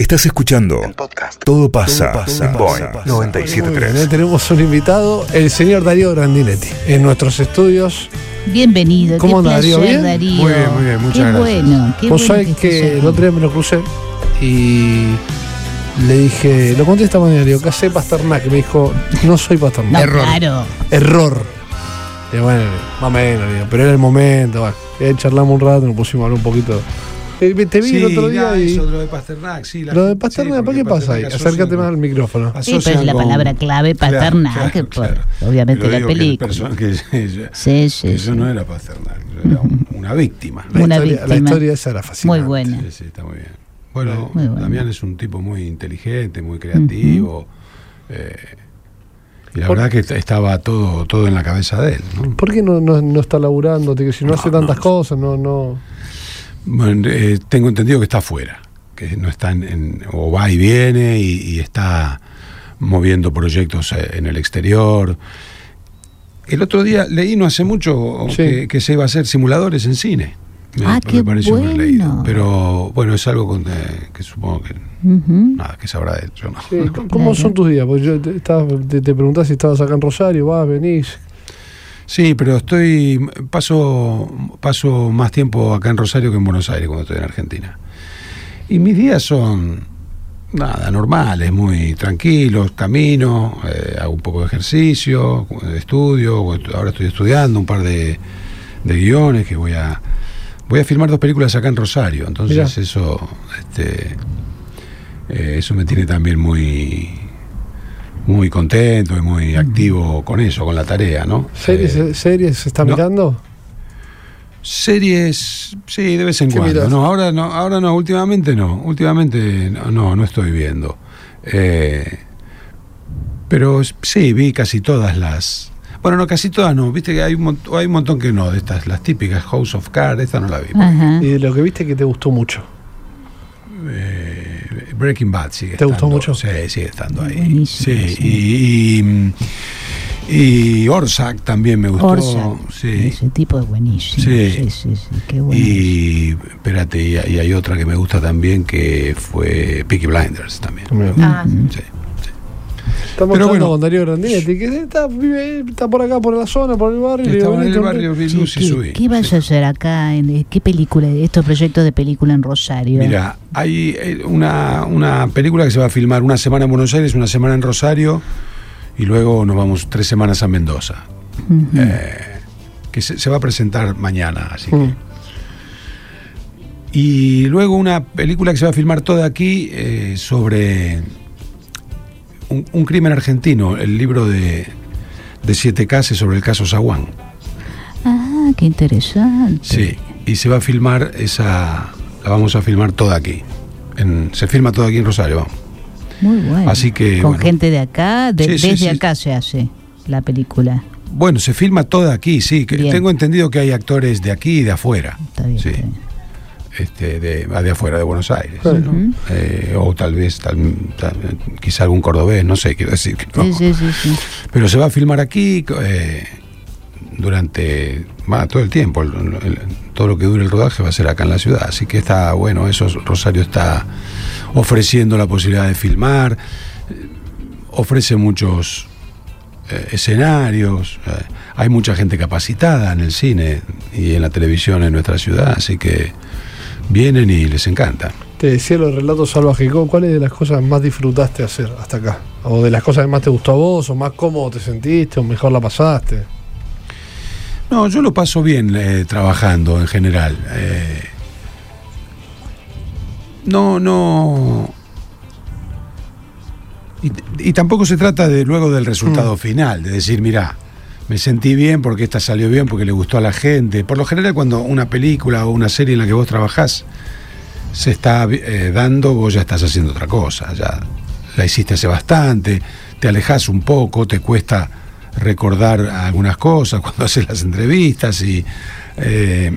Estás escuchando podcast. Todo pasa, en Boeing 97.3. Hoy tenemos un invitado, el señor Darío Grandinetti, en nuestros estudios. Bienvenido. ¿Cómo qué anda, Darío? ¿Bien? Darío. Muy bien, muy bien, muchas qué gracias. Bueno, qué Vos bueno sabés que el otro día me lo crucé y le dije, lo conté esta mañana, digo, ¿qué hace Pasternak? Y me dijo, no soy Pasternak. No, Error. claro. Error. Y bueno, más o menos, pero era el momento. Bueno, charlamos un rato, nos pusimos a hablar un poquito. Te vi el otro día y. eso, lo de Pasternak, sí. la Lo de Pasternak, sí, ¿por qué pasa ahí? Acércate más al micrófono. Sí, pero es la palabra clave Claro, Pasternak, claro, que por- claro. obviamente la película. person- que- que- Sí, sí, que sí. Eso no era Pasternak, yo era un- una víctima. La, Una historia, la víctima. historia esa era fascinante. Muy buena. Sí, sí, está muy bien. Bueno, Muy bueno. Damián es un tipo muy inteligente, muy creativo. eh, y la Por- verdad que estaba todo, todo en la cabeza de él. ¿no? ¿Por qué no, no, no está laburando? Si no, No, hace tantas no. cosas, no, no. Bueno, eh, tengo entendido que está afuera, que no está en, en- o va y viene y, y está moviendo proyectos eh, en el exterior. El otro día leí no hace mucho Sí. que, que se iba a hacer simuladores en cine. Me, Ah, me qué pareció bueno. leído. Pero bueno, es algo con- eh, que supongo que nada, que sabrá de él, yo no. Sí, ¿Cómo son tus días? Porque yo te, te, te preguntás si estabas acá en Rosario, vas, venís. Sí, pero estoy paso paso más tiempo acá en Rosario que en Buenos Aires cuando estoy en Argentina. Y mis días son nada normales, muy tranquilos, camino, eh, hago un poco de ejercicio, estudio, ahora estoy estudiando un par de, de guiones que voy a voy a filmar dos películas acá en Rosario, entonces Mirá. eso este eh, eso me tiene también muy muy contento y muy activo con eso, con la tarea, ¿no? ¿Series, Eh, series se está no. mirando? Series, sí, de vez en ¿Qué cuando. mirás? No, ahora no, ahora no, últimamente no, últimamente no, no, no estoy viendo. Eh, pero sí, vi casi todas las. Bueno, no, casi todas no. Viste que hay un, mont- hay un montón que no, de estas, las típicas House of Cards, esta no la vi. Ajá. Y de lo que viste que te gustó mucho. Eh, Breaking Bad sigue ¿Te gustó mucho? Sí, sigue estando ahí. Buenísimo, Sí, sí. y, y, y también me gustó. Sí. Ese tipo es buenísimo. Sí. Sí, sí, sí. Qué bueno. Y espérate, y, y hay otra que me gusta también que fue Peaky Blinders también. También. Ah, Sí. Estamos Pero hablando bueno. con Darío Grandinetti, que está, vive- está por acá, por la zona, por el barrio. Estaba en el barrio Sí, ¿qué, subí. qué vas a hacer acá? En, ¿Qué película? Estos proyectos de película en Rosario. Mira, hay eh, una, una película que se va a filmar una semana en Buenos Aires, una semana en Rosario y luego nos vamos tres semanas a Mendoza. Eh, que se, se va a presentar mañana, así que. Mm. Y luego una película que se va a filmar toda aquí eh, sobre un, un crimen argentino, el libro de, de Siete Cases sobre el caso Zaguán. Ah, qué interesante. Sí, y se va a filmar esa, la vamos a filmar toda aquí. En- se filma todo aquí en Rosario, vamos. Muy bueno. Así que, Con bueno. gente de acá, de- Sí, desde sí. acá se hace la película. Bueno, se filma toda aquí, sí. Que tengo entendido que hay actores de aquí y de afuera. Está bien. Sí. está bien. Este, de, de afuera, de Buenos Aires. Eh, o tal vez, tal, tal- quizá algún cordobés, no sé, quiero decir que no. Sí, sí, sí, sí. Pero se va a filmar aquí eh, durante va, todo el tiempo. el- el- todo lo que dure el rodaje va a ser acá en la ciudad. Así que está bueno, eso Rosario está ofreciendo la posibilidad de filmar, eh, ofrece muchos eh, escenarios, eh, hay mucha gente capacitada en el cine y en la televisión en nuestra ciudad, así que vienen y les encanta. Te decía los relatos salvajes. ¿cu- ¿Cuáles de las cosas más disfrutaste hacer hasta acá? ¿O de las cosas que más te gustó a vos? ¿O más cómodo te sentiste? ¿O mejor la pasaste? No, yo lo paso bien eh, trabajando en general. Eh, no, no. Y, y tampoco se trata de luego del resultado final, de decir, mira, me sentí bien porque esta salió bien, porque le gustó a la gente. Por lo general, cuando una película o una serie en la que vos trabajás se está eh, dando, vos ya estás haciendo otra cosa. Ya la hiciste hace bastante, te alejas un poco, te cuesta recordar algunas cosas cuando haces las entrevistas y. eh,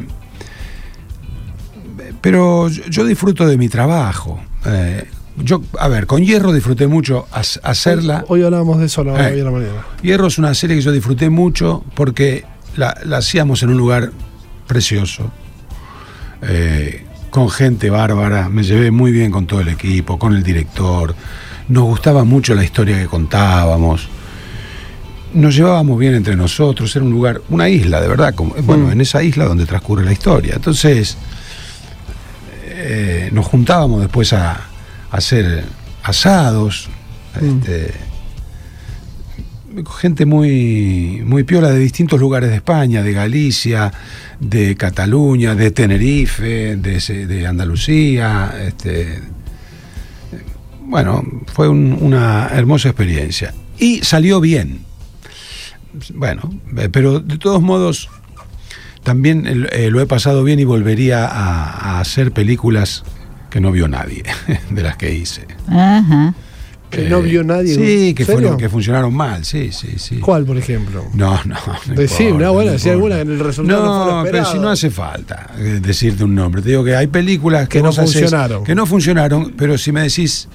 pero yo, disfruto de mi trabajo. Eh, yo, a ver, con Hierro disfruté mucho hacerla. Hoy hablábamos de eso a la, Eh. hoy a la mañana. Hierro es una serie que yo disfruté mucho porque la, la hacíamos en un lugar precioso. Eh, con gente bárbara, me llevé muy bien con todo el equipo, con el director, nos gustaba mucho la historia que contábamos, nos llevábamos bien entre nosotros, era un lugar, una isla, de verdad, como, bueno, Mm. en esa isla donde transcurre la historia. Entonces, eh, nos juntábamos después a hacer asados, Mm. este, gente muy, muy piola de distintos lugares de España, de Galicia, de Cataluña, de Tenerife, de, de Andalucía. Este, bueno, fue un- una hermosa experiencia. Y salió bien. Bueno, eh, pero de todos modos, también eh, eh, lo he pasado bien y volvería a, a hacer películas que no vio nadie, de las que hice. Ajá. Que no vio nadie. Sí, que, fueron, que funcionaron mal, sí, sí, sí. ¿Cuál, por ejemplo? No, no. no Decime, importa, no, bueno, no si alguna en el resultado no, No, pero si no hace falta eh, decirte un nombre. Te digo que hay películas que, Que no haces funcionaron. que no funcionaron, pero si me decís,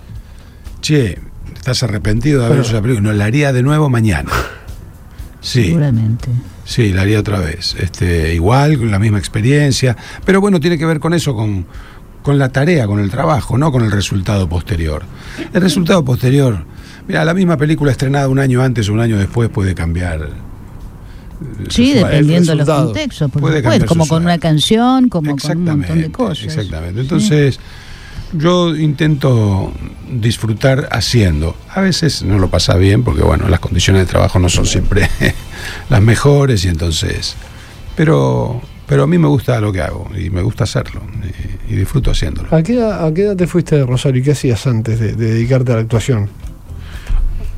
che, estás arrepentido de haber hecho esa película, no, la haría de nuevo mañana. Sí, Seguramente. sí, la haría otra vez. Este, igual, con la misma experiencia. Pero bueno, tiene que ver con eso, con, con la tarea, con el trabajo, no con el resultado posterior. El resultado posterior, mira, la misma película estrenada un año antes o un año después puede cambiar. Sí, el dependiendo de los contextos, por Puede cambiar como con una canción, como con un montón de cosas. Exactamente. Sí. Entonces, yo intento disfrutar haciendo. A veces no lo pasa bien porque, bueno, las condiciones de trabajo no son siempre las mejores y entonces... Pero, pero a mí me gusta lo que hago y me gusta hacerlo y, y disfruto haciéndolo. ¿A qué, edad, a qué edad te fuiste de Rosario y qué hacías antes de, de dedicarte a la actuación?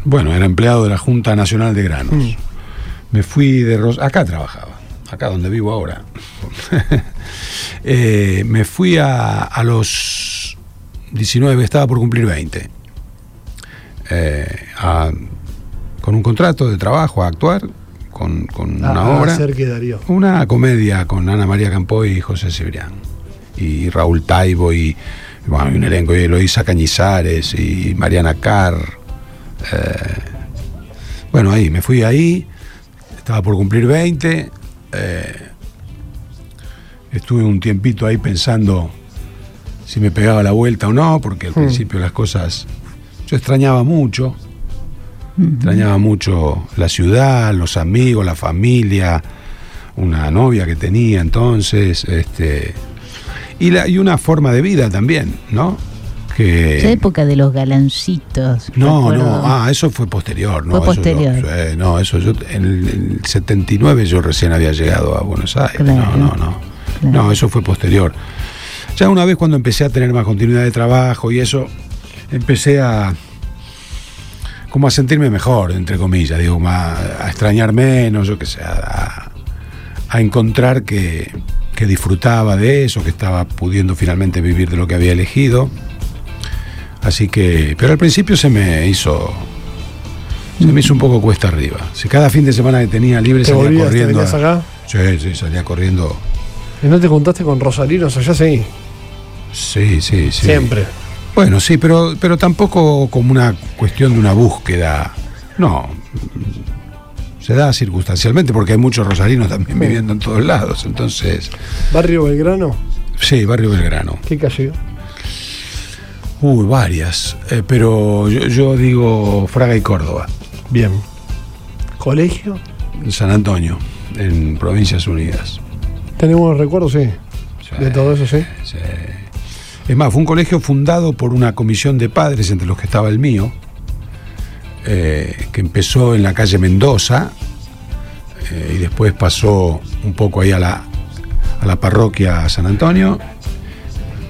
Bueno, era empleado de la Junta Nacional de Granos. Mm. Me fui de Ros acá trabajaba, acá donde vivo ahora. Eh, me fui a, a los 19, estaba por cumplir 20. Eh, a- con un contrato de trabajo a actuar, con, con una a, obra. hacer que Darío. Una comedia con Ana María Campoy y José Cibrián. Y Raúl Taibo y, bueno, y un elenco, y Eloísa Cañizares y Mariana Carr. Eh, bueno, ahí, me fui ahí, estaba por cumplir 20. eh, estuve un tiempito ahí pensando si me pegaba la vuelta o no, porque al Hmm. principio las cosas... Yo extrañaba mucho, extrañaba mucho la ciudad, los amigos, la familia, una novia que tenía entonces, este y, la, y una forma de vida también, ¿no? Que Esa época de los galancitos. no, no, ah, eso fue posterior, ¿no? Fue posterior. eh, no, eso yo, en el, en el 79 yo recién había llegado a Buenos Aires. Claro. No, no, no. Claro. No, eso fue posterior. Ya una vez cuando empecé a tener más continuidad de trabajo y eso, empecé a como a sentirme mejor, entre comillas, digo, más, a extrañar menos, yo qué sé, a, a encontrar que, que disfrutaba de eso, que estaba pudiendo finalmente vivir de lo que había elegido. Así que, pero al principio se me hizo, se me hizo un poco cuesta arriba. Si cada fin de semana que tenía libre ¿Te salía volvías, te corriendo. a- acá? Sí, sí, salía corriendo. ¿Y no te contaste con Rosalinos allá? Sí, Sí, sí, sí. siempre. Bueno, sí, pero, pero tampoco como una cuestión de una búsqueda. No. Se da circunstancialmente porque hay muchos rosarinos también Sí. viviendo en todos lados. Entonces, ¿Barrio Belgrano? sí, Barrio Belgrano. ¿Qué calle? Uy, varias. Eh, pero yo, yo digo Fraga y Córdoba, Bien. ¿Colegio? San Antonio, en Provincias Unidas. ¿Tenemos recuerdos? Sí. Sí, De todo eso, sí. sí. Es más, fue un colegio fundado por una comisión de padres, entre los que estaba el mío, eh, que empezó en la calle Mendoza eh, y después pasó un poco ahí a la, a la parroquia San Antonio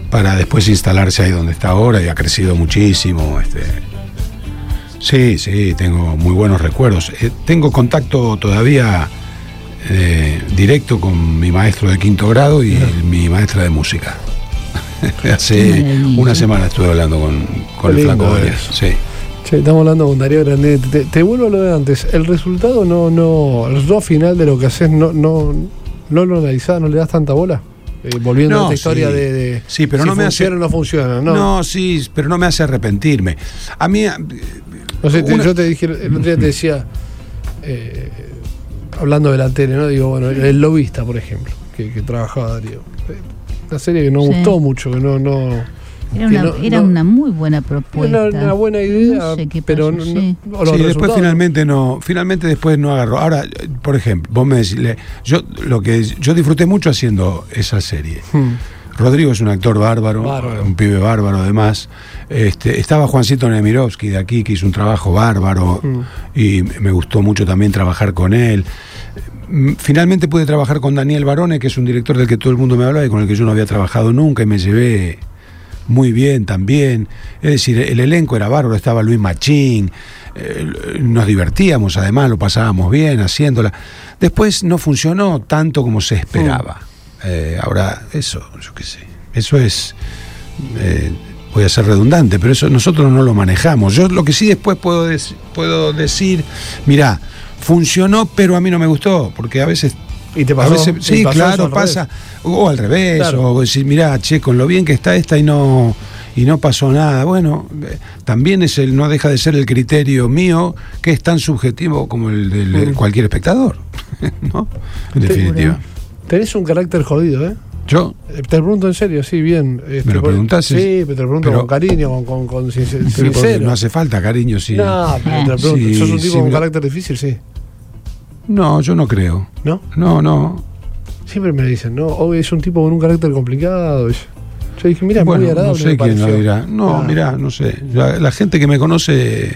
para después instalarse ahí donde está ahora y ha crecido muchísimo. Este. Sí, sí, tengo muy buenos recuerdos. Eh, tengo contacto todavía eh, directo con mi maestro de quinto grado y mi maestra de música. Hace una semana estuve hablando con, con el flaco. Sí. Che, estamos hablando con Darío Grandet. Te, te vuelvo a lo de antes. El resultado no, no, el resultado final de lo que haces no, no, no lo analizás, no le das tanta bola. Eh, volviendo No, a esta historia sí. de, de Sí, pero si no me hace- o no funciona. No, No. sí, pero no me hace arrepentirme. A mí, eh, No sé, una- yo te dije, el otro día te decía, eh, hablando de la tele, ¿no? Digo, bueno, el, el lobista, por ejemplo, que, que trabajaba Darío. Una serie que no Sí. gustó mucho, que no, no. Era, una, no- era no- una muy buena propuesta. Era una buena idea, No sé qué pero pasó, no- no- sí. Sí, después finalmente no, finalmente después no agarró. Ahora, por ejemplo, vos me decís, yo lo que yo disfruté mucho haciendo esa serie. Hmm. Rodrigo es un actor bárbaro, Bárbaro. un pibe bárbaro además. Este, estaba Juancito Nemirovsky de aquí, que hizo un trabajo bárbaro Mm. y me gustó mucho también trabajar con él. Mm, Finalmente pude trabajar con Daniel Barone, que es un director del que todo el mundo me hablaba y con el que yo no había trabajado nunca y me llevé muy bien también. Es decir, el elenco era bárbaro, estaba Luis Machín, eh, nos divertíamos además, lo pasábamos bien haciéndola. Después no funcionó tanto como se esperaba. Eh, ahora, eso, yo qué sé, eso es, eh, voy a ser redundante, pero eso nosotros no lo manejamos. Yo lo que sí después puedo, dec- puedo decir, mirá, funcionó, pero a mí no me gustó, porque a veces Y te a pasó. veces, sí, pasó claro, pasa. O al revés, Claro. o decir, mirá, che, con lo bien que está esta y no y no pasó nada. Bueno, eh, también es el no deja de ser el criterio mío, que es tan subjetivo como el de Mm. cualquier espectador, ¿no? En definitiva. Tenés un carácter jodido, ¿eh? Yo, Eh, Te pregunto en serio, sí, bien. Este, ¿Me lo preguntás? Sí, pero te lo pregunto Pero- con cariño, con, con, sincero. no hace falta cariño, sí. No, pero te lo pregunto. Sí, ¿Sos un tipo sí, con carácter difícil? Sí. No, yo no creo. ¿No? No, no. Siempre me dicen, ¿no? Hoy es un tipo con un carácter complicado. Yo dije, mira, bueno, muy agradable. no sé quién lo dirá. No, Ah. mirá, no sé. La, la gente que me conoce,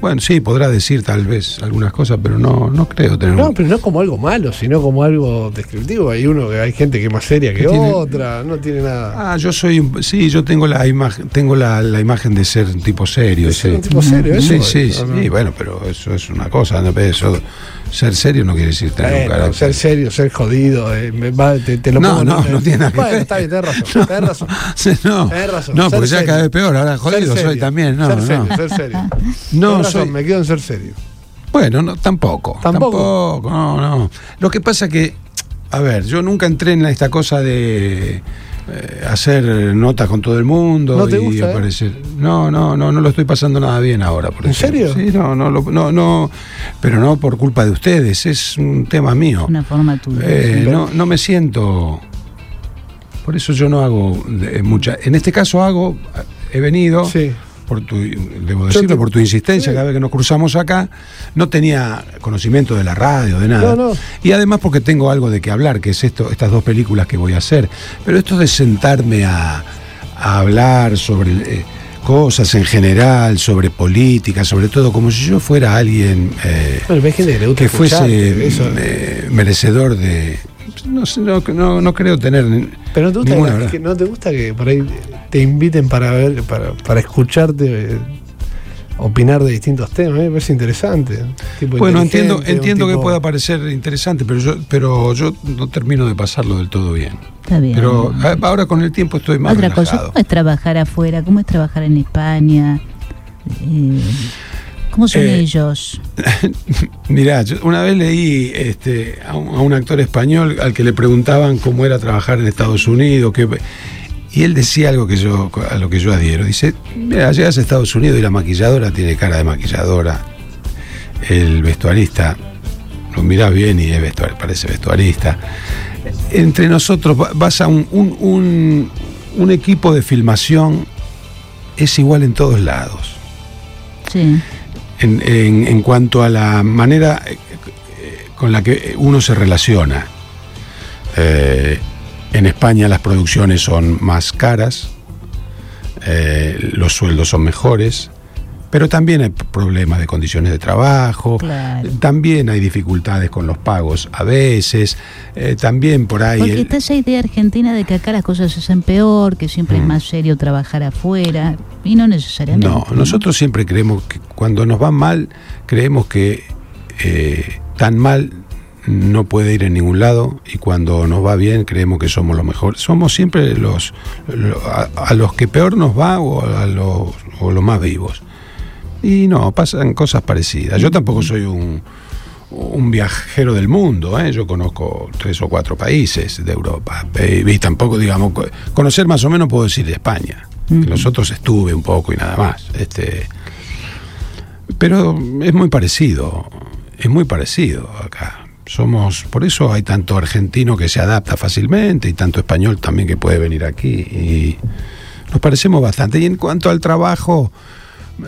bueno, sí, podrá decir tal vez algunas cosas, pero no, no creo tener No, un- pero no como algo malo, sino como algo descriptivo. Hay uno que hay gente que es más seria que Que tiene- otra, no tiene nada. Ah, yo soy, un- sí, yo tengo la imagen, tengo la, la imagen de ser un tipo serio, De ser sí. un tipo serio, eso sí, sí, ¿no? sí, bueno, pero eso es una cosa, ¿no? eso, ser serio no quiere decir tener un Bueno, carácter. ser serio, ser jodido, eh, va- te, te lo No, pongo no, en- no tiene nada que Bueno, ver. está bien, tenés razón, No. tenés razón. No, Tenés razón, no, porque ya cada vez peor, ahora jodido soy también, no, ser no. serio, ser serio. No, razón, soy- me quedo en ser serio. Bueno, no, tampoco. ¿Tampoco? Tampoco, no, no. Lo que pasa que, a ver, yo nunca entré en esta cosa de eh, hacer notas con todo el mundo ¿No te y gusta, eh? aparecer. No, no, no, no lo estoy pasando nada bien ahora, por ¿En ejemplo. serio? Sí, no, no, lo- no, no, pero no por culpa de ustedes, es un tema mío. Una forma tuya. Eh, no, no me siento. Por eso yo no hago de- mucha. En este caso hago, he venido Sí. Por tu, debo decirlo, por tu insistencia, sí. cada vez que nos cruzamos acá, no tenía conocimiento de la radio, de nada. No, no. Y además porque tengo algo de qué hablar, que es esto, estas dos películas que voy a hacer. Pero esto de sentarme a, a hablar sobre eh, cosas en general, sobre política, sobre todo, como si yo fuera alguien eh, Bueno, que fuese eso. eh, merecedor de... No, sé, no, no, no creo tener... Pero no te gusta ninguna que, no te gusta que por ahí te inviten para ver, para, para escucharte eh, opinar de distintos temas, me parece interesante. Tipo Bueno, entiendo, entiendo que pueda parecer interesante, pero yo, pero yo no termino de pasarlo del todo bien. Está bien. Pero a- ahora con el tiempo estoy más Otra cosa, relajado. ¿cómo es trabajar afuera? ¿Cómo es trabajar en España? Eh, ¿Cómo son Eh, ellos? Mirá, yo una vez leí este, a, un, a un actor español al que le preguntaban cómo era trabajar en Estados Unidos, qué- y él decía algo que yo, a lo que yo adhiero. Dice, mira, llegas a Estados Unidos y la maquilladora tiene cara de maquilladora. El vestuarista, lo mirás bien y es vestuar- parece vestuarista. Entre nosotros va- vas a un, un- un- un equipo de filmación, es igual en todos lados Sí. En, en- cuanto a la manera eh, con la que uno se relaciona. Eh, en España las producciones son más caras, eh, los sueldos son mejores, pero también hay problemas de condiciones de trabajo, Claro. también hay dificultades con los pagos a veces, eh, también por ahí... Porque el- está esa idea argentina de que acá las cosas se hacen peor, que siempre es Mm. más serio trabajar afuera, y no necesariamente. No, nosotros siempre creemos que cuando nos va mal, creemos que eh, tan mal no puede ir en ningún lado y cuando nos va bien creemos que somos los mejores. Somos siempre los lo- a, a los que peor nos va o a los, o los más vivos. Y no, pasan cosas parecidas. Yo tampoco soy un, un viajero del mundo, ¿eh? yo conozco tres o cuatro países de Europa. Y tampoco, digamos, co- conocer más o menos puedo decir de España. Los otros estuve un poco y nada más. Este, pero es muy parecido, es muy parecido acá. Somos, por eso hay tanto argentino que se adapta fácilmente y tanto español también que puede venir aquí. Y nos parecemos bastante. Y en cuanto al trabajo,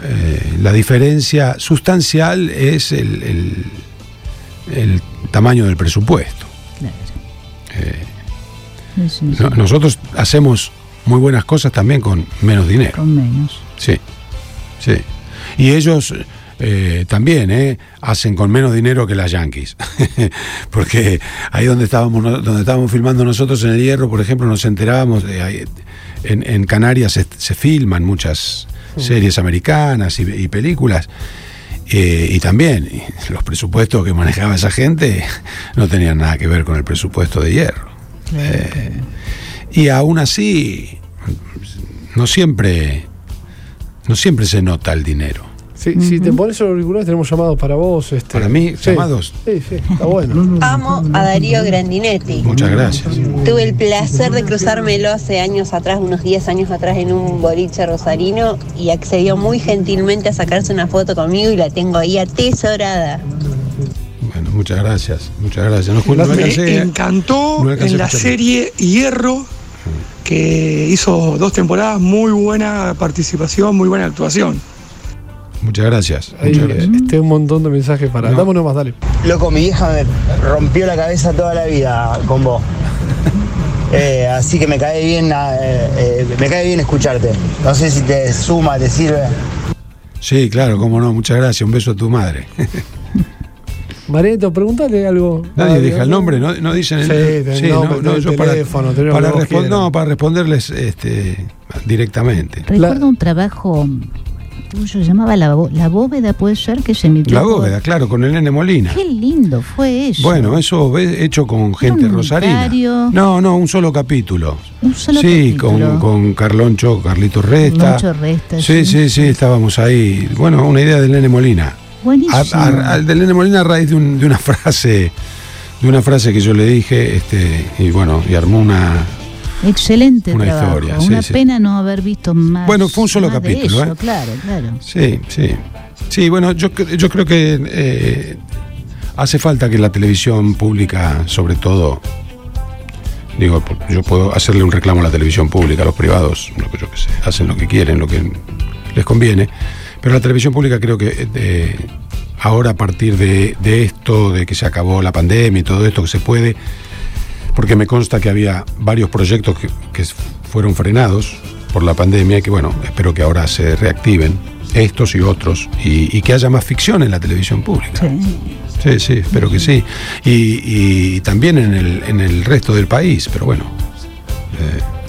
eh, la diferencia sustancial es el, el- el tamaño del presupuesto. Claro. Eh, Sí, sí, sí. no- nosotros hacemos muy buenas cosas también con menos dinero. Con menos. Sí, sí. Y ellos eh, también eh, hacen con menos dinero que las Yankees. Porque ahí donde estábamos, donde estábamos filmando nosotros en el Hierro, por ejemplo, nos enterábamos de en, en Canarias se, se filman muchas series americanas y, y películas. eh, y también los presupuestos que manejaba esa gente no tenían nada que ver con el presupuesto de hierro. Eh, y aún así, no siempre, no siempre se nota el dinero. Si, si te pones el auricular, tenemos llamados para vos. Este. Para mí, Sí. llamados. Sí, sí, está bueno. Amo a Darío Grandinetti. Muchas gracias. Tuve el placer de cruzármelo hace años atrás, unos 10 años atrás, en un boliche rosarino y accedió muy gentilmente a sacarse una foto conmigo y la tengo ahí atesorada. Bueno, muchas gracias. Muchas gracias. No, no Me alcancé- encantó no en la serie Hierro, que hizo dos temporadas, muy buena participación, muy buena actuación. Muchas gracias. Ahí, Muchas gracias. este un montón de mensajes para. No. Dame uno más, dale. Loco, mi vieja me rompió la cabeza toda la vida con vos. Eh, así que me cae bien, ah, eh, eh, me cae bien escucharte. No sé si te suma, te sirve. Sí, claro, cómo no. Muchas gracias. Un beso a tu madre. Marieto, pregúntale algo. Nadie Ah, deja el nombre, no, no dicen el Sí, nombre, teléfono, para, respon- quieras. no, para responderles este, directamente. Recuerdo un trabajo tuyo, se llamaba la, la Bóveda, puede ser que se emitió. La por- bóveda, claro, con el nene Molina. Qué lindo fue eso. Bueno, eso hecho con gente un rosarina. unitario. No, no, un solo capítulo. Un solo sí, capítulo. con, con Carloncho, Carlitos Resta. Lucho Resta, Sí, sí. sí, sí, estábamos ahí. Bueno, una idea del nene Molina. Buenísimo. A- a- al del nene Molina a raíz de, un- de una frase, de una frase que yo le dije, este, y bueno, y armó una. Excelente Una trabajo. historia, sí, Una sí. pena no haber visto más. Bueno, fue un solo capítulo, ¿eh? Claro, claro. Sí, sí. Sí, bueno, yo, yo creo que eh, hace falta que la televisión pública, sobre todo, digo, yo puedo hacerle un reclamo a la televisión pública, a los privados, lo que yo que sé, hacen lo que quieren, lo que les conviene, pero la televisión pública creo que eh, ahora a partir de, de esto, de que se acabó la pandemia y todo esto, que se puede, porque me consta que había varios proyectos que, que fueron frenados por la pandemia y que bueno, espero que ahora se reactiven estos y otros y, y que haya más ficción en la televisión pública. Sí. Sí, sí, espero que sí. Y, y también en el, en el resto del país, pero bueno.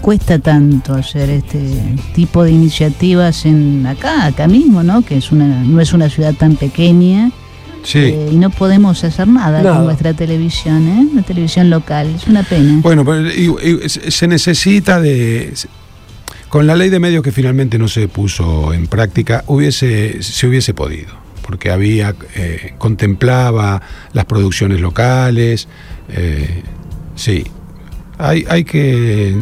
Cuesta tanto hacer este tipo de iniciativas en acá, acá mismo, ¿no? Que es una, no es una ciudad tan pequeña Sí. eh, y no podemos hacer nada, Nada. con nuestra televisión, ¿eh? La televisión local, es una pena. Bueno, pero y- y se se necesita de. Con la ley de medios que finalmente no se puso en práctica, hubiese, se hubiese podido, porque había, eh, contemplaba las producciones locales, eh, sí. Hay, hay que,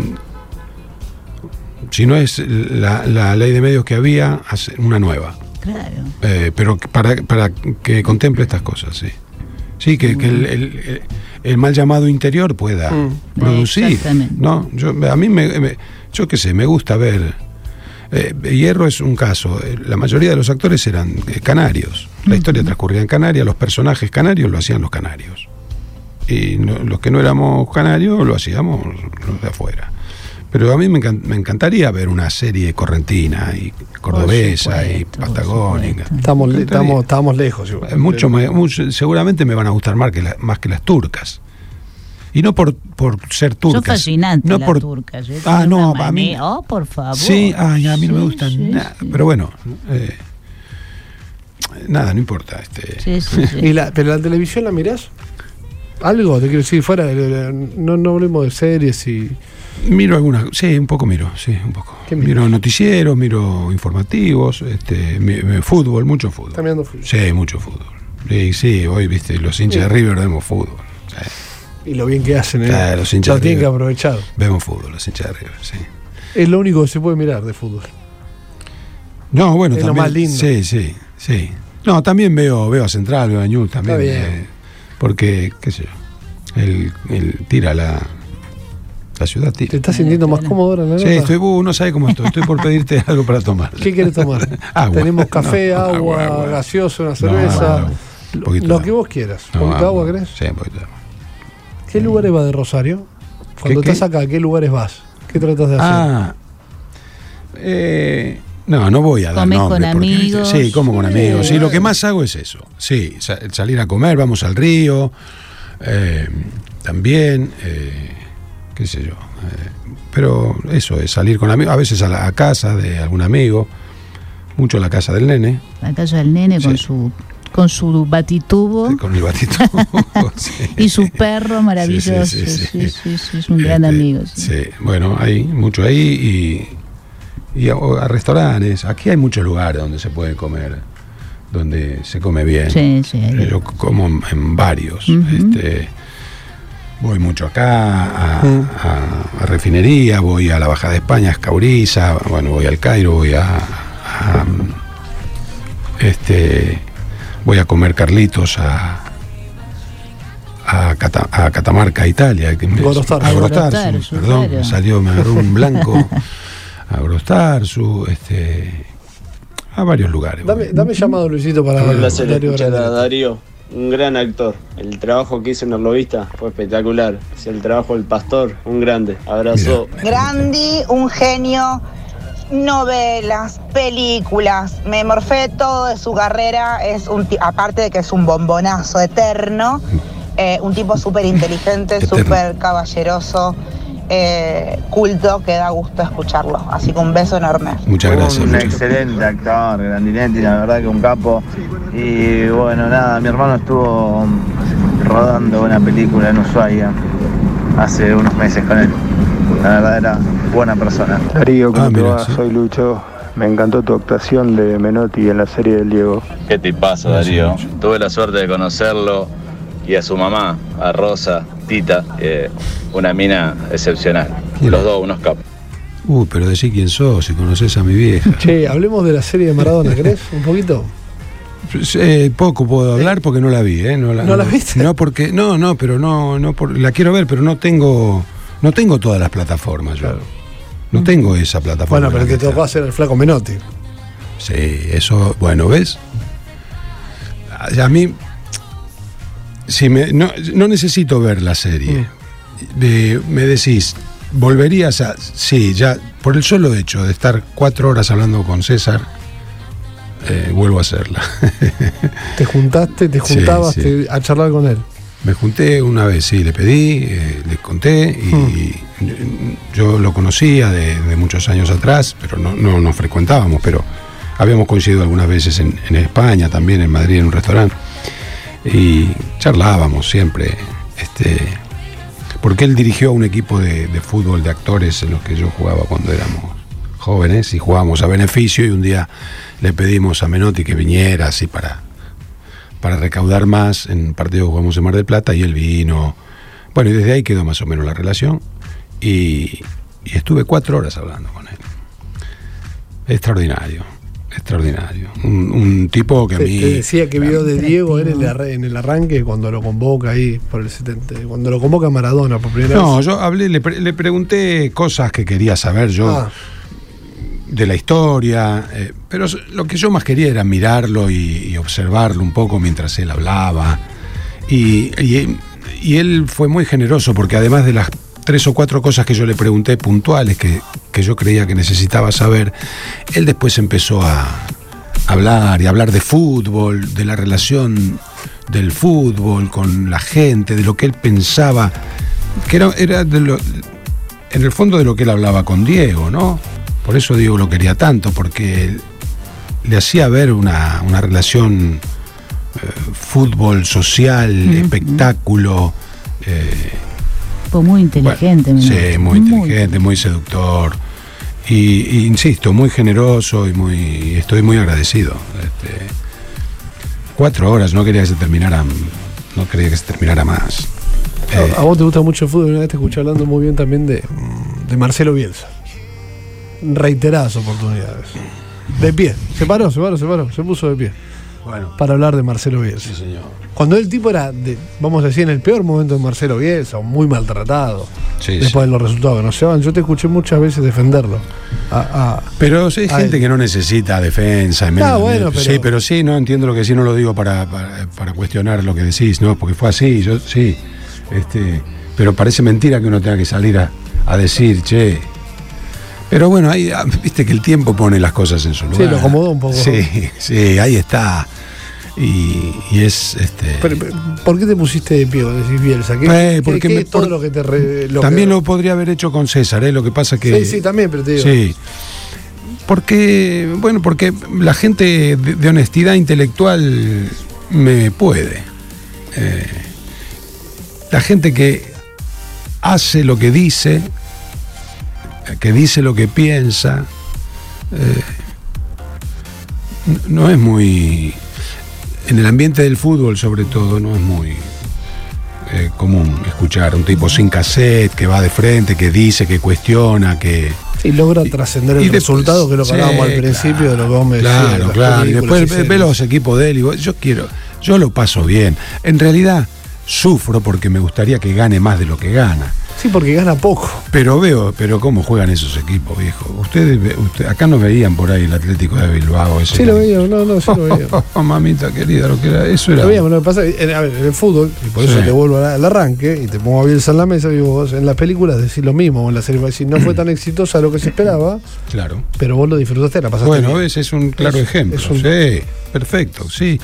si no es la, la ley de medios que había, hacer una nueva. Claro. Eh, pero para, para que contemple estas cosas, sí. Sí, que, que el, el- el mal llamado interior pueda Mm. producir. Exactamente. ¿no? Yo, a mí, me, me- yo qué sé, me gusta ver. eh, Hierro es un caso. eh, La mayoría de los actores eran eh, canarios. La historia transcurría en Canarias, los personajes canarios lo hacían los canarios. Y no- los que no éramos canarios lo hacíamos los de afuera. Pero a mí me, me encantaría ver una serie correntina y cordobesa y supuesto, patagónica. Estamos, le- estamos, estamos lejos. igual. Eh, Mucho, me- mucho- seguramente me van a gustar más que, la- más que las turcas. Y no por, por ser Son turcas. fascinantes no las por, turcas. ¿eh? Ah, no, a mí. Oh, por favor. Sí, ay, a mí no me gustan sí, nada. sí. Pero bueno, eh, nada, no importa. Este, Sí, sí, sí. ¿Y la, ¿Pero la televisión la mirás? ¿Algo? Te quiero decir, fuera no, no hablemos de series y. Miro algunas, sí, un poco miro, sí, un poco. Miro noticieros, miro informativos, este, mi- mi- fútbol, mucho fútbol. Está mirando fútbol. Sí, mucho fútbol. Sí, sí, hoy, viste, los hinchas de River vemos fútbol. Sí, Y lo bien que hacen, ¿eh? Claro, los hinchas Lo tienen que aprovechar. vemos fútbol, los hinchas de River, sí. Es lo único que se puede mirar de fútbol. No, bueno, Es lo también. más lindo. Sí, sí, sí. No, también veo, veo a Central, veo a Ñul también. Está bien. eh, Porque, qué sé yo, él, él tira la, la ciudad ¿Te tira. estás sintiendo más cómodo ahora, Sí, estoy, uh, no sabe cómo estoy. Estoy por pedirte algo para tomar. ¿Qué quieres tomar? Agua. Tenemos café, No, agua, agua, agua. gaseoso, una No, cerveza. agua, un lo- que vos quieras. No, ¿Un poquito de agua querés? Sí, un poquito de agua. ¿Qué lugares vas de Rosario? Cuando ¿Qué, estás acá, ¿a qué lugares vas? ¿Qué tratas de hacer? Ah. Eh, no, no voy a dar Comés nombre con porque, amigos. Sí, como con amigos. Sí, lo que más hago es eso. Sí, sa- salir a comer, vamos al río. eh, también, eh, qué sé yo. eh, pero eso es salir con amigos. A veces a la a casa de algún amigo. Mucho a la casa del nene. La casa del nene con Sí. su con su batitubo Con el batito. Sí. y su perro maravilloso. Sí, sí, sí, Sí, sí. sí, sí, es un gran Este, amigo. sí. Sí, bueno, hay mucho ahí y, y a, a restaurantes. Aquí hay muchos lugares donde se puede comer, donde se come bien. Sí, sí, Yo como en, en varios. Este, voy mucho acá, a, Mm. a- a Refinería, voy a la Bajada de España, a Escauriza, bueno, voy al Cairo, voy a, a, este, voy a comer Carlitos a, a, Cata- a Catamarca, Italia. que me- Gorostarsu. a Gorostarsu, perdón, claro. me salió, me agarró un blanco. a Gorostarsu, este, a varios lugares. Dame, dame llamado, Luisito, para Un placer Darío escuchar a Granelli. Darío, un gran actor. El trabajo que hizo en el lobista fue espectacular. Es el trabajo del pastor, un grande. Abrazo. Grandi, un genio, novelas, películas, me morfé todo de su carrera, es un aparte de que es un bombonazo eterno, eh, un tipo súper inteligente, súper caballeroso, eh, culto, que da gusto escucharlo. Así que un beso enorme. Muchas gracias. Un muchas- excelente actor, Grandinetti, la verdad que un capo. Y bueno, nada, mi hermano estuvo rodando una película en Ushuaia hace unos meses con él. La verdad era buena persona. Darío, ¿cómo Ah, te mira, va? sí. Soy Lucho. Me encantó tu actuación de Menotti en la serie del Diego. ¿Qué te pasa, Darío? Tuve la suerte de conocerlo y a su mamá, a Rosa, Tita, eh, una mina excepcional. ¿Quién? Los dos, unos capos. Uy, pero decí quién sos, si conoces a mi vieja. Che, hablemos de la serie de Maradona, ¿querés? Un poquito. Eh, poco puedo hablar porque no la vi, ¿eh? No la, ¿No la viste? No, porque, no, no, pero no, no por- la quiero ver, pero no tengo, no tengo todas las plataformas yo. Claro. No tengo esa plataforma. Bueno, pero la te que tocó está. hacer el flaco Menotti. Sí, eso, bueno, ¿ves? A, a mí, si me, no, no necesito ver la serie. De- me decís, ¿volverías a...? Sí, ya, por el solo hecho de estar cuatro horas hablando con César, eh, vuelvo a hacerla. Te juntaste, te Sí, juntabas sí. te- a charlar con él. Me junté una vez, sí, le pedí, eh, le conté y yo lo conocía de, de muchos años atrás, pero no, no nos frecuentábamos, pero habíamos coincidido algunas veces en, en España, también en Madrid, en un restaurante, y charlábamos siempre, este, porque él dirigió un equipo de, fútbol de actores en los que yo jugaba cuando éramos jóvenes y jugábamos a beneficio y un día le pedimos a Menotti que viniera así para para recaudar más en un partido que jugamos en Mar del Plata y él vino. Bueno, y desde ahí quedó más o menos la relación y estuve cuatro horas hablando con él. Extraordinario, extraordinario. Un, un tipo que a mí... te decía que vio de. Diego en, el arra- en el arranque cuando lo convoca ahí por el 70, cuando lo convoca Maradona por primera No, vez. yo hablé, le, pre- le pregunté cosas que quería saber yo Ah, de la historia, eh, pero lo que yo más quería era mirarlo y, y observarlo un poco mientras él hablaba. Y, y- y él fue muy generoso porque además de las tres o cuatro cosas que yo le pregunté puntuales que, que yo creía que necesitaba saber, él después empezó a hablar y hablar de fútbol, de la relación del fútbol con la gente, de lo que él pensaba, que era, era de lo- en el fondo de lo que él hablaba con Diego, ¿no? Por eso Diego lo quería tanto, porque le hacía ver una, una relación eh, fútbol, social, espectáculo. eh, Muy inteligente. bueno, sí, muy inteligente, muy seductor. Y, y insisto, muy generoso y muy y estoy muy agradecido. Este, cuatro horas, no quería que se terminara, no quería que se terminara más. Eh, a, a vos te gusta mucho el fútbol, una vez te escuché hablando muy bien también de, de Marcelo Bielsa. Reiteradas oportunidades. De pie, se paró, se paró, se paró, se puso de pie. Para hablar de Marcelo Bielsa. señor. Cuando el tipo era, de, vamos a decir, en el peor momento de Marcelo Bielsa, muy maltratado, Sí, después de los resultados que no se daban, yo te escuché muchas veces defenderlo. A- a- Pero sí, hay a gente él. que no necesita defensa. menos- Ah, bueno, pero- Sí, pero sí, no entiendo lo que sí, no lo digo para, para, para cuestionar lo que decís, ¿no? Porque fue así, yo sí. Este, pero parece mentira que uno tenga que salir a, a decir, che. Pero bueno, ahí, ah, viste que el tiempo pone las cosas en su lugar. Sí, lo acomodó un poco. Sí, sí, ahí está. Y, y es este. Pero, pero, ¿Por qué te pusiste de pie, decís Bielsa? ¿Qué, Eh, qué- porque qué me- es todo por- lo que te... re- lo También que- lo podría haber hecho con César, ¿eh? Lo que pasa que. Sí, sí, también, pero te digo. Sí. Porque, bueno, porque la gente de, de honestidad intelectual me puede. Eh, la gente que hace lo que dice, que dice lo que piensa, eh, no es muy. En el ambiente del fútbol, sobre todo, no es muy eh, común escuchar un tipo sin cassette, que va de frente, que dice, que cuestiona, que. Y logra trascender el y después- resultado, que lo que sí, hablábamos al principio de lo que vos me Claro, claro. Y después ve, ve los equipos de él y vos- yo quiero, yo lo paso bien. En realidad sufro porque me gustaría que gane más de lo que gana. Sí, porque gana poco. Pero veo, pero cómo juegan esos equipos, viejo. Ustedes, usted- acá nos veían por ahí el Atlético de Bilbao. Ese Sí lo veía, no, no, sí lo veía. Oh, mamita querida, lo que era, eso era. Lo veíamos, lo que pasa a ver, en el fútbol, y por eso te vuelvo al, arranque y te pongo a Bielsa en la mesa, digo, vos en las películas decís lo mismo, o en la serie decís, no fue tan exitosa lo que se esperaba, Claro. pero vos lo disfrutaste, la pasaste Bueno, bien. ese es un claro Es- ejemplo. es un- Sí, perfecto, sí.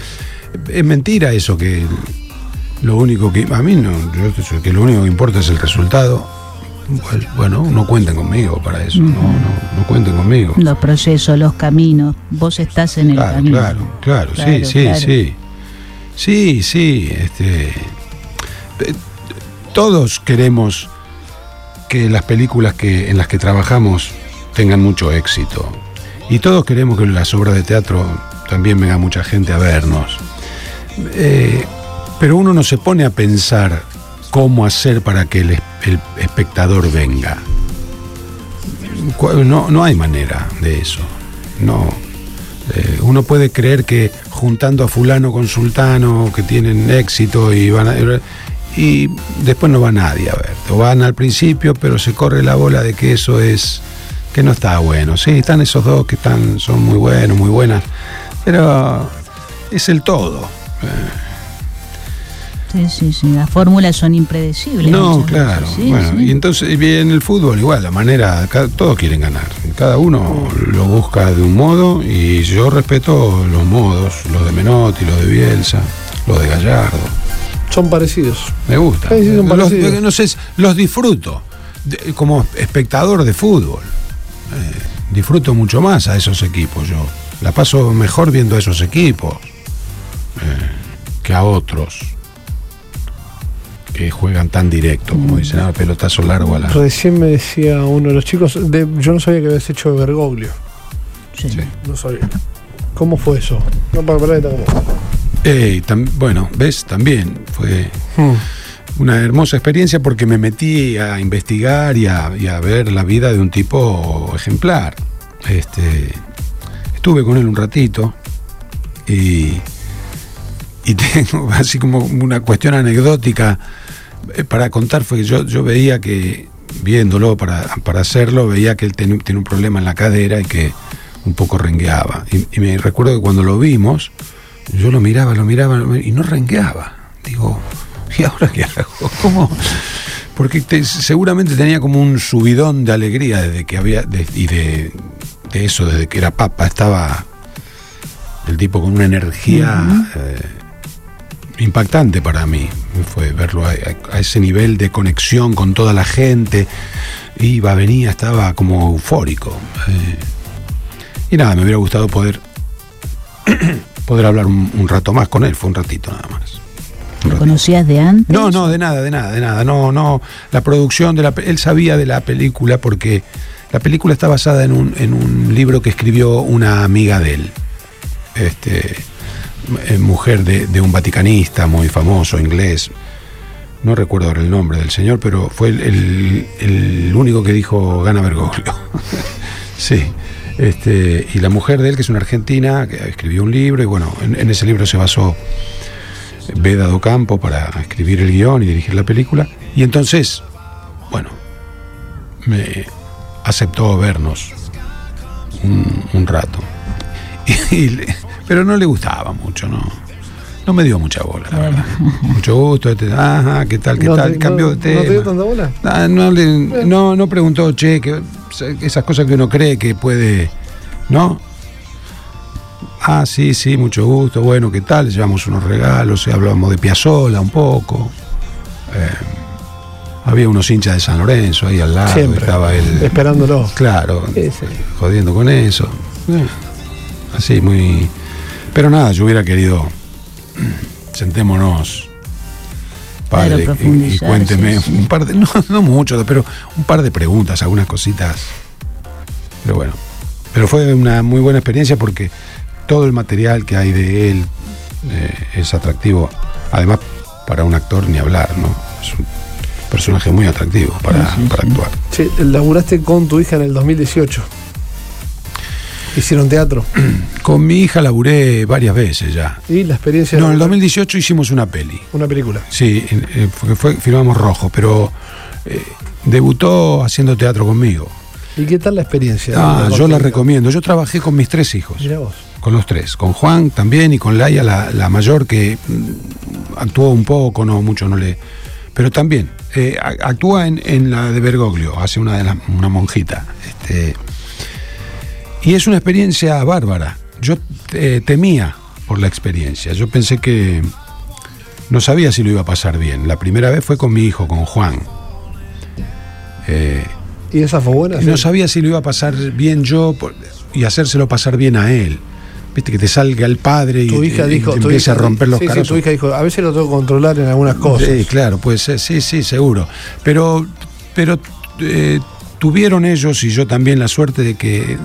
Es mentira eso que lo único que. A mí no, yo, que lo único que importa es el resultado. Bueno, no cuenten conmigo para eso. No, no, no cuenten conmigo. Los procesos, los caminos. Vos estás en el Claro, camino. claro, claro, sí, Claro, sí, claro. sí. Sí, sí, este. eh, Todos queremos que las películas que, en las que trabajamos tengan mucho éxito. Y todos queremos que las obras de teatro también venga mucha gente a vernos. Eh, pero uno no se pone a pensar cómo hacer para que el, es- el espectador venga. No, no hay manera de eso. No. Eh, uno puede creer que juntando a fulano con sultano que tienen éxito y van a, y después no va nadie a ver. Van al principio, pero se corre la bola de que eso es que no está bueno. Sí, están esos dos que están son muy buenos, muy buenas, pero es el todo. Sí, sí, sí. Las fórmulas son impredecibles. No, claro. sí, bueno, sí. y entonces y en el fútbol igual, la manera, todos quieren ganar. Cada uno lo busca de un modo y yo respeto los modos, los de Menotti, los de Bielsa, los de Gallardo. Son parecidos. Me gusta. Sí, sí, son los, parecidos. no sé, los disfruto de- como espectador de fútbol. Eh, disfruto mucho más a esos equipos yo. La paso mejor viendo a esos equipos eh, que a otros que juegan tan directo, como dicen, ah, pelotazo largo a la. Recién me decía uno de los chicos, de- yo no sabía que habías hecho de Bergoglio. Sí. No sabía. ¿Cómo fue eso? No, para, para, como- Ey, tam- bueno, ves, también fue Hmm. una hermosa experiencia porque me metí a investigar y a, y a ver la vida de un tipo ejemplar. Este, estuve con él un ratito y, y tengo así como una cuestión anecdótica para contar fue que yo, yo veía que, viéndolo para, para hacerlo, veía que él tiene, tiene un problema en la cadera y que un poco rengueaba. Y, y me recuerdo que cuando lo vimos, yo lo miraba, lo miraba y no rengueaba. Digo, ¿y ahora qué hago? ¿Cómo? Porque te- seguramente tenía como un subidón de alegría desde que había, de- y de, de eso, desde que era papa, estaba el tipo con una energía eh, impactante para mí. Fue verlo a, ese nivel de conexión con toda la gente. Iba, venía, estaba como eufórico. Eh, y nada, me hubiera gustado poder poder hablar un, un rato más con él, fue un ratito nada más. ¿Lo conocías de antes? No, no, de nada, de nada, de nada. No, no. La producción de la él sabía de la película porque la película está basada en un, en un libro que escribió una amiga de él. Este eh, mujer de, un vaticanista muy famoso, inglés. No recuerdo ahora el nombre del señor, pero fue el, único que dijo gana Bergoglio. sí. Este, y la mujer de él, que es una argentina, que escribió un libro, y bueno, en, ese libro se basó Beda do Campo para escribir el guion y dirigir la película. Y entonces, bueno, me aceptó vernos un, rato. Y pero no le gustaba mucho, ¿no? No me dio mucha bola, la verdad. Mucho gusto, este, ajá, ¿qué tal, qué No tal? te- Cambió no- de ¿No te dio tema. tanta bola? Ah, no, le- no, no preguntó, che, que, esas cosas que uno cree que puede, ¿no? Ah, sí, sí, mucho gusto, bueno, ¿qué tal? Llevamos unos regalos, y hablamos de Piazzola un poco. Eh, había unos hinchas de San Lorenzo ahí al lado, Siempre. estaba él. Esperándolo. Claro, Sí, sí. jodiendo con eso. Eh, así, muy. Pero nada, yo hubiera querido. Sentémonos. Padre, Claro, y- cuénteme sí, sí. un par de. No, no mucho, pero un par de preguntas, algunas cositas. Pero bueno. Pero fue una muy buena experiencia porque todo el material que hay de él eh, es atractivo. Además, para un actor ni hablar, ¿no? Es un personaje muy atractivo para, para actuar. Che, laburaste con tu hija en el 2018. Hicieron teatro. Con mi hija laburé varias veces ya. Y la experiencia. No, en el de 2018 hicimos una peli. Una película. Sí, eh, fue, fue- filmamos Rojo, pero eh, debutó haciendo teatro conmigo. ¿Y qué tal la experiencia? Ah, yo la recomiendo. Yo trabajé con mis tres hijos. Mirá vos. Con los tres. Con Juan también y con Laia, la, la mayor, que mm, actuó un poco, no mucho, no le. Pero también. eh, actúa en, en la de Bergoglio, hace una de las, una monjita. Este, y es una experiencia bárbara. Yo eh, temía por la experiencia. Yo pensé que no sabía si lo iba a pasar bien. La primera vez fue con mi hijo, con Juan. Eh, ¿Y esa fue buena? y no Sí. sabía si lo iba a pasar bien yo por- y hacérselo pasar bien a él. Viste, que te salga el padre y, hija dijo. hija- a romper los sí, sí, tu hija dijo, a veces lo tengo que controlar en algunas cosas. Sí, claro, pues sí, sí, seguro. Pero, pero eh, tuvieron ellos y yo también la suerte de que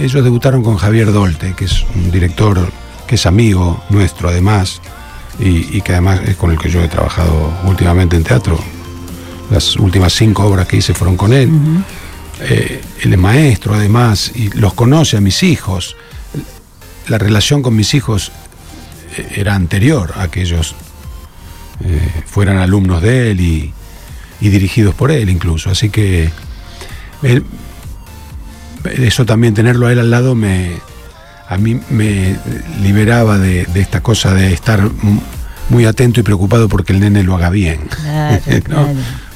ellos debutaron con Javier Dolte, que es un director que es amigo nuestro además y, y que además es con el que yo he trabajado últimamente en teatro. Las últimas cinco obras que hice fueron con él. Eh, él es maestro además y los conoce a mis hijos. La relación con mis hijos eh, era anterior a que ellos eh, fueran alumnos de él y, y dirigidos por él incluso. Así que él- eso también, tenerlo a él al lado, me, a mí me liberaba de, de esta cosa de estar muy atento y preocupado porque el nene lo haga bien. Claro, ¿no? claro.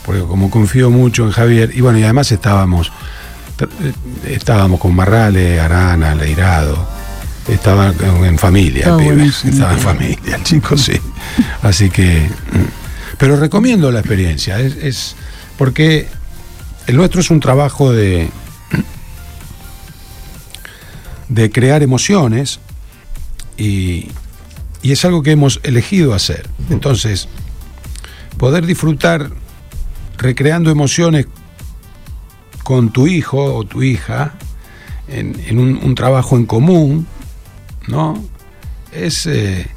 Porque como confío mucho en Javier, y bueno, y además estábamos, eh, estábamos con Marrale, Arana, Leirado, estaba en familia, Todo pibe. estaba en familia, el chico, sí. Así que, mm. pero recomiendo la experiencia, es, es porque el nuestro es un trabajo de, de crear emociones y, y es algo que hemos elegido hacer. Entonces, poder disfrutar recreando emociones con tu hijo o tu hija en, en un, un trabajo en común, ¿no? Es, eh,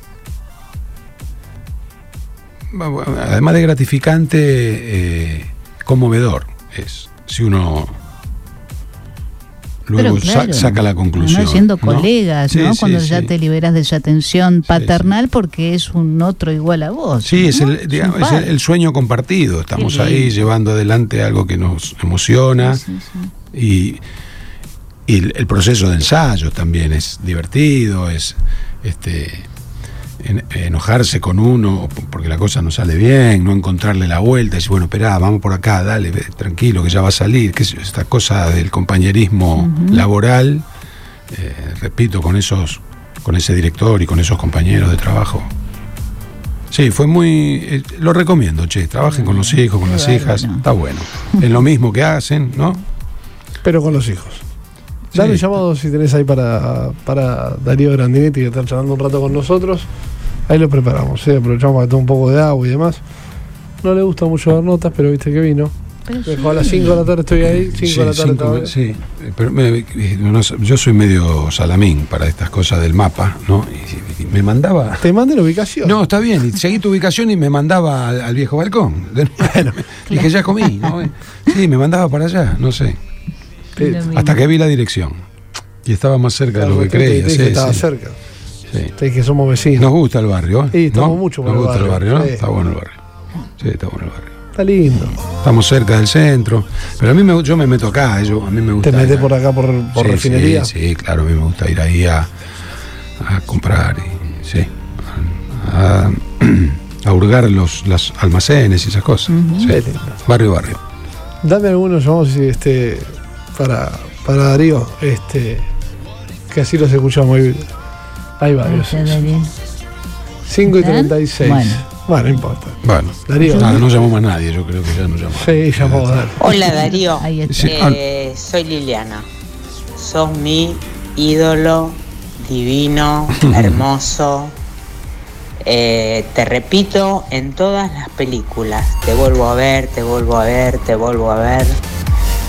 además de gratificante, eh, conmovedor es, si uno luego Pero sa- claro, saca la conclusión. siendo ¿no? colegas, Sí, ¿no? sí, Cuando ya te liberas de esa tensión paternal porque es un otro igual a vos. Sí, es, el, digamos, un es el- padre. el sueño compartido. Estamos ahí llevando adelante algo que nos emociona y, y el, el proceso de ensayo también es divertido, es este enojarse con uno porque la cosa no sale bien, no encontrarle la vuelta, y decir, bueno, esperá, vamos por acá, dale, tranquilo, que ya va a salir, que esta cosa del compañerismo laboral, eh, repito, con esos, con ese director y con esos compañeros de trabajo. Sí, fue muy. eh, lo recomiendo, che. Trabajen con los hijos, con Qué las hijas. Está bueno. Es lo mismo que hacen, ¿no? Pero con los hijos. Dale Sí. un llamado si tenés ahí para, para Darío Grandinetti que está charlando un rato con nosotros. Ahí lo preparamos, ¿eh? aprovechamos para tomar un poco de agua y demás. No le gusta mucho dar notas, pero viste que vino. Pero Dejó a las 5 de la tarde, estoy ahí, 5 Sí, de la tarde cinco- sí, pero me- eh, no yo soy medio salamín para estas cosas del mapa, ¿no? Y, y me mandaba. Te mandé la ubicación. No, está bien, y seguí tu ubicación y me mandaba al, al viejo balcón. Nuevo. Dije, ya comí, ¿no? Sí, me mandaba para allá, no sé. Mira. Hasta que vi la dirección. Y estaba más cerca de Claro, lo que creía. sí, estaba sí. cerca. Sí. Que somos vecinos. Nos gusta el barrio, ¿eh? Sí, estamos ¿No? mucho Nos el gusta el barrio, barrio, ¿no? sí. Está bueno el barrio. Sí, está bueno el barrio. Está lindo. Estamos cerca del centro. Pero a mí me, yo me meto acá, yo, a mí me gusta. Te metes por acá por, por Sí, refinería. Sí, sí, claro, a mí me gusta ir ahí a, a comprar y sí. A, a hurgar los, los almacenes y esas cosas. Sí. Qué lindo. Barrio, barrio. Dame algunos llamamos este para, para Darío, este que así los escuchamos muy bien. Hay varios. Gracias, Darío. 5 y 36. Bueno. Bueno, no importa. Bueno, Darío. no, no llamó más nadie, yo creo que ya no llamó. Sí, llamó a dar. Hola Darío, Ahí está. Sí, Eh, soy Liliana. Sos mi ídolo divino, hermoso. Eh, te repito en todas las películas. Te vuelvo a ver, te vuelvo a ver, te vuelvo a ver.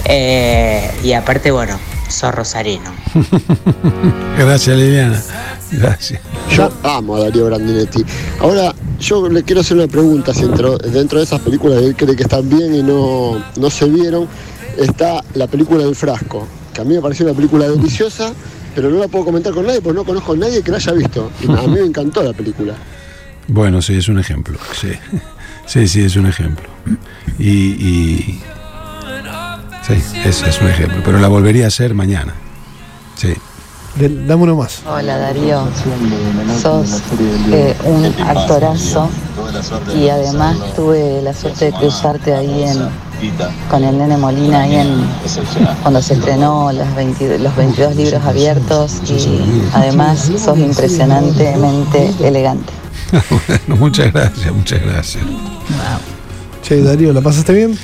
Eh, y aparte, bueno, sos rosarino. Gracias, Liliana. Gracias. Yo amo a Darío Grandinetti. Ahora, yo le quiero hacer una pregunta. Si dentro, dentro de esas películas que él cree que están bien y no, no se vieron, está la película del frasco, que a mí me pareció una película deliciosa, pero no la puedo comentar con nadie porque no conozco a nadie que la haya visto. Y a mí me encantó la película. Bueno, sí, es un ejemplo. Sí, sí, sí es un ejemplo. Y, y- sí, es, es un ejemplo. Pero la volvería a hacer mañana. Sí. Dame uno más. Hola Darío, sos eh, un actorazo y además tuve la suerte de cruzarte ahí en, con el nene Molina ahí en, cuando se estrenó los, 20 los 22 libros abiertos y además sos impresionantemente elegante. bueno, muchas gracias, muchas gracias. Che, Darío, ¿la pasaste bien?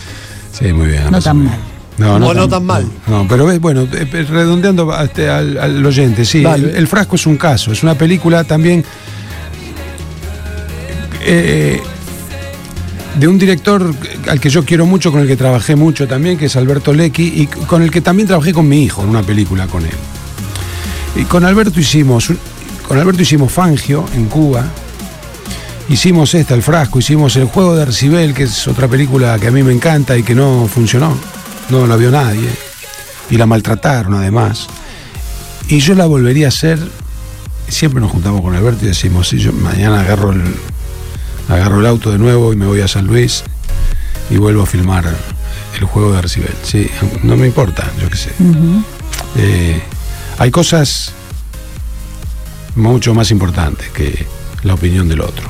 Sí, muy bien. No tan mal. Bien. No, O no tan mal. No, pero ves, bueno, eh, eh, redondeando este, al, al oyente, sí, el, el frasco es un caso, es una película también eh, de un director al que yo quiero mucho, con el que trabajé mucho también, que es Alberto Lecchi, y con el que también trabajé con mi hijo en una película con él. Y con Alberto hicimos, con Alberto hicimos Fangio en Cuba, hicimos esta, El Frasco, hicimos El Juego de Arcibel, que es otra película que a mí me encanta y que no funcionó, no la vio nadie, y la maltrataron además. Y yo la volvería a hacer, siempre nos juntamos con Alberto y decimos, sí, yo mañana agarro el, agarro el auto de nuevo y me voy a San Luis y vuelvo a filmar El Juego de Arcibel. Sí, no me importa, yo qué sé. Eh, hay cosas mucho más importantes que la opinión del otro.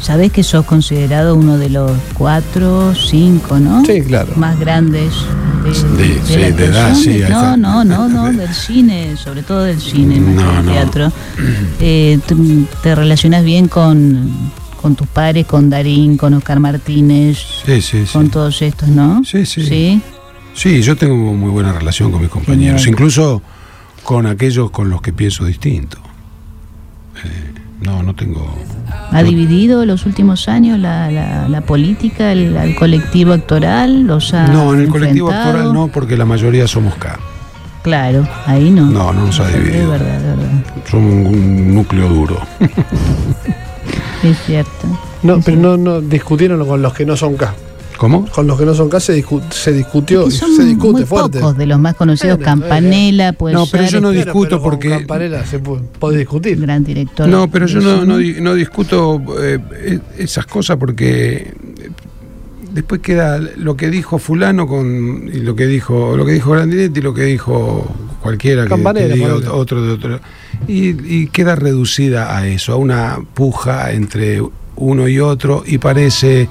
Sabés que sos considerado uno de los cuatro, cinco, ¿no? Sí, claro. Más grandes de, De- sí, de edad, sí, No, no, no, no, del cine, sobre todo del cine, más que No, del no. teatro. Eh, te relacionas bien con, con tus pares, con Darín, con Oscar Martínez, Sí, sí, sí. con todos estos, ¿no? Sí, sí. Sí. Sí, yo tengo muy buena relación con mis compañeros, Genial. incluso con aquellos con los que pienso distinto. Eh, no, no tengo. ¿Ha dividido los últimos años la, la, la política, el, el colectivo actoral? ¿Los ha No, en el colectivo actoral no, porque la mayoría somos K. Claro, ahí no. No, no nos ha Es dividido. verdad, es verdad. Somos un, un núcleo duro. Es cierto. No, pero no, no discutieron con los que no son K. ¿Cómo? Con los que no son K se, discu- se discutió, Que y son se discute muy fuerte. pocos de los más conocidos, Bueno, Campanella, puede No, pero yo no discuto pero con porque- Campanella se puede, puede discutir. gran director. No, pero yo no, no, di- no discuto eh, eh, esas cosas porque eh, después queda lo que dijo fulano con y lo que dijo lo que dijo Grandinetti y lo que dijo cualquiera que, que diga otro, otro de otro y, y queda reducida a eso, a una puja entre uno y otro y parece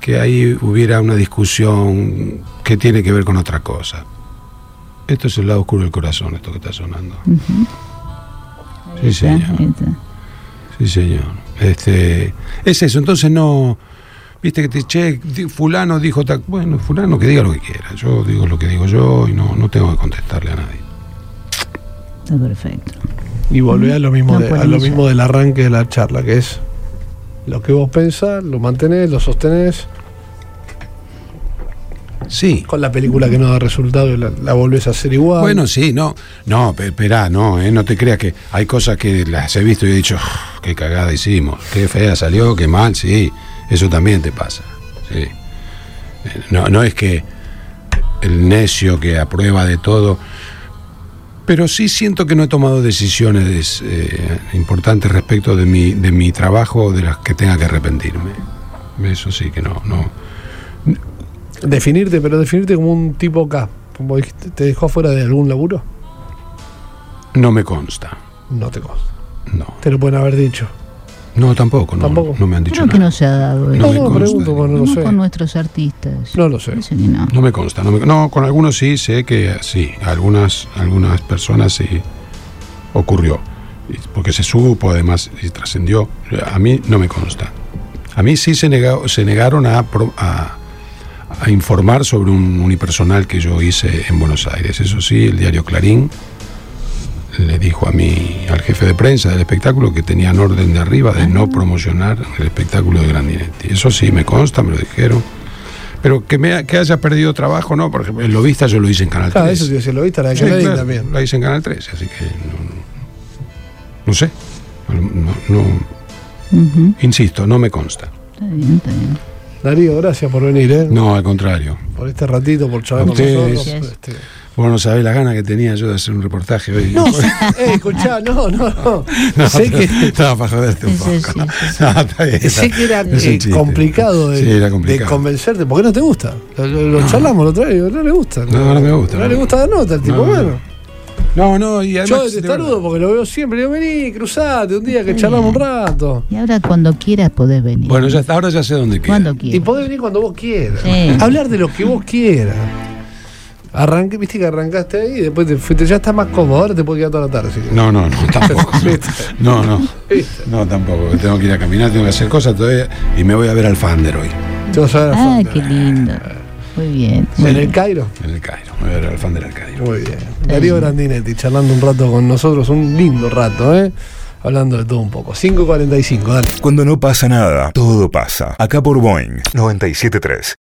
que ahí hubiera una discusión que tiene que ver con otra cosa. Esto es el lado oscuro del corazón, esto que está sonando. Sí, está, señor. está. Sí, señor. Este, es eso, entonces no. Viste que te che, fulano dijo. Bueno, fulano que diga lo que quiera. Yo digo lo que digo yo y no, no tengo que contestarle a nadie. Está perfecto. Y volvé a lo mismo, No de- a lo mismo del arranque de la charla, que es lo que vos pensás, lo mantenés, lo sostenés. Sí. Con la película que no da resultado y la, la volvés a hacer igual. Bueno, sí, no. No, pe- esperá, no, eh, no te creas que hay cosas que las he visto y he dicho, "Uf, qué cagada hicimos, qué fea salió, qué mal, sí. Eso también te pasa. Sí. Eh, No, no es que el necio que aprueba de todo. Pero sí siento que no he tomado decisiones eh, importantes respecto de mi, de mi trabajo de las que tenga que arrepentirme. Eso sí que no, no. Definirte, pero definirte como un tipo K. Como dijiste, ¿Te dejó fuera de algún laburo? No me consta. No te consta. No. Te lo pueden haber dicho. No, tampoco, no, ¿Tampoco? no me han dicho Creo que nada. no se ha dado No eso. me No, consta. pregunto, porque no lo No sé. con nuestros artistas. No lo sé. Que no. No me consta. No, me- no, con algunos sí sé que sí, algunas, algunas personas sí ocurrió. Porque se supo además y trascendió. A mí no me consta. A mí sí se, nega- se negaron a, pro- a, a informar sobre un unipersonal que yo hice en Buenos Aires. Eso sí, el diario Clarín le dijo a mí, al jefe de prensa del espectáculo, que tenían orden de arriba de no promocionar el espectáculo de Grandinetti. Eso sí, me consta, me lo dijeron. Pero que, me, que haya perdido trabajo, no, por ejemplo, el lobista yo lo hice en Canal 3. Ah, eso te decía, lo viste, la de Sí, claro, también. La hice en Canal 13, así que no, no- no sé. No, no- Ujú. insisto, no me consta. Está bien, está bien. Darío, gracias por venir, ¿eh? No, al contrario. Por este ratito, por charlar con nosotros. Este, Vos no sabés la gana que tenía yo de hacer un reportaje hoy. No, eh, escuchá, no, no, no. No, sé que, Estaba para joderte un poco. sí, sí, No, está bien, está- sé que era eh, complicado de, Sí, era de complicado. convencerte. ¿Por qué no te gusta? Lo, lo- lo charlamos lo trae, no le gusta. No, no me gusta, No, no. le gusta dar nota, el tipo, No, no. bueno. No, no, y además. Yo de te verdad. saludo porque lo veo siempre. Digo, vení, cruzate un día que Sí. charlamos un rato. Y ahora cuando quieras podés venir. Bueno, ya, ahora ya sé dónde queda. Cuando Y quieras. podés venir cuando vos quieras. Sí. Hablar de lo que vos quieras. Arranqué, viste que arrancaste ahí y después te fuiste, ya estás más cómodo, ahora te puedes quedar toda la tarde. No, no, no, tampoco. No, no. No, tampoco. Tengo que ir a caminar, tengo que hacer cosas todavía. Y me voy a ver al Fander hoy, Te vas a ver a Ah, qué lindo. Muy bien. ¿En el Cairo? en el Cairo. Me voy a ver al Fander al Cairo. Muy bien. Darío Grandinetti charlando un rato con nosotros, un lindo rato, ¿eh? Hablando de todo un poco. 5.45, dale. Cuando no pasa nada, todo pasa. Acá por Boeing 973.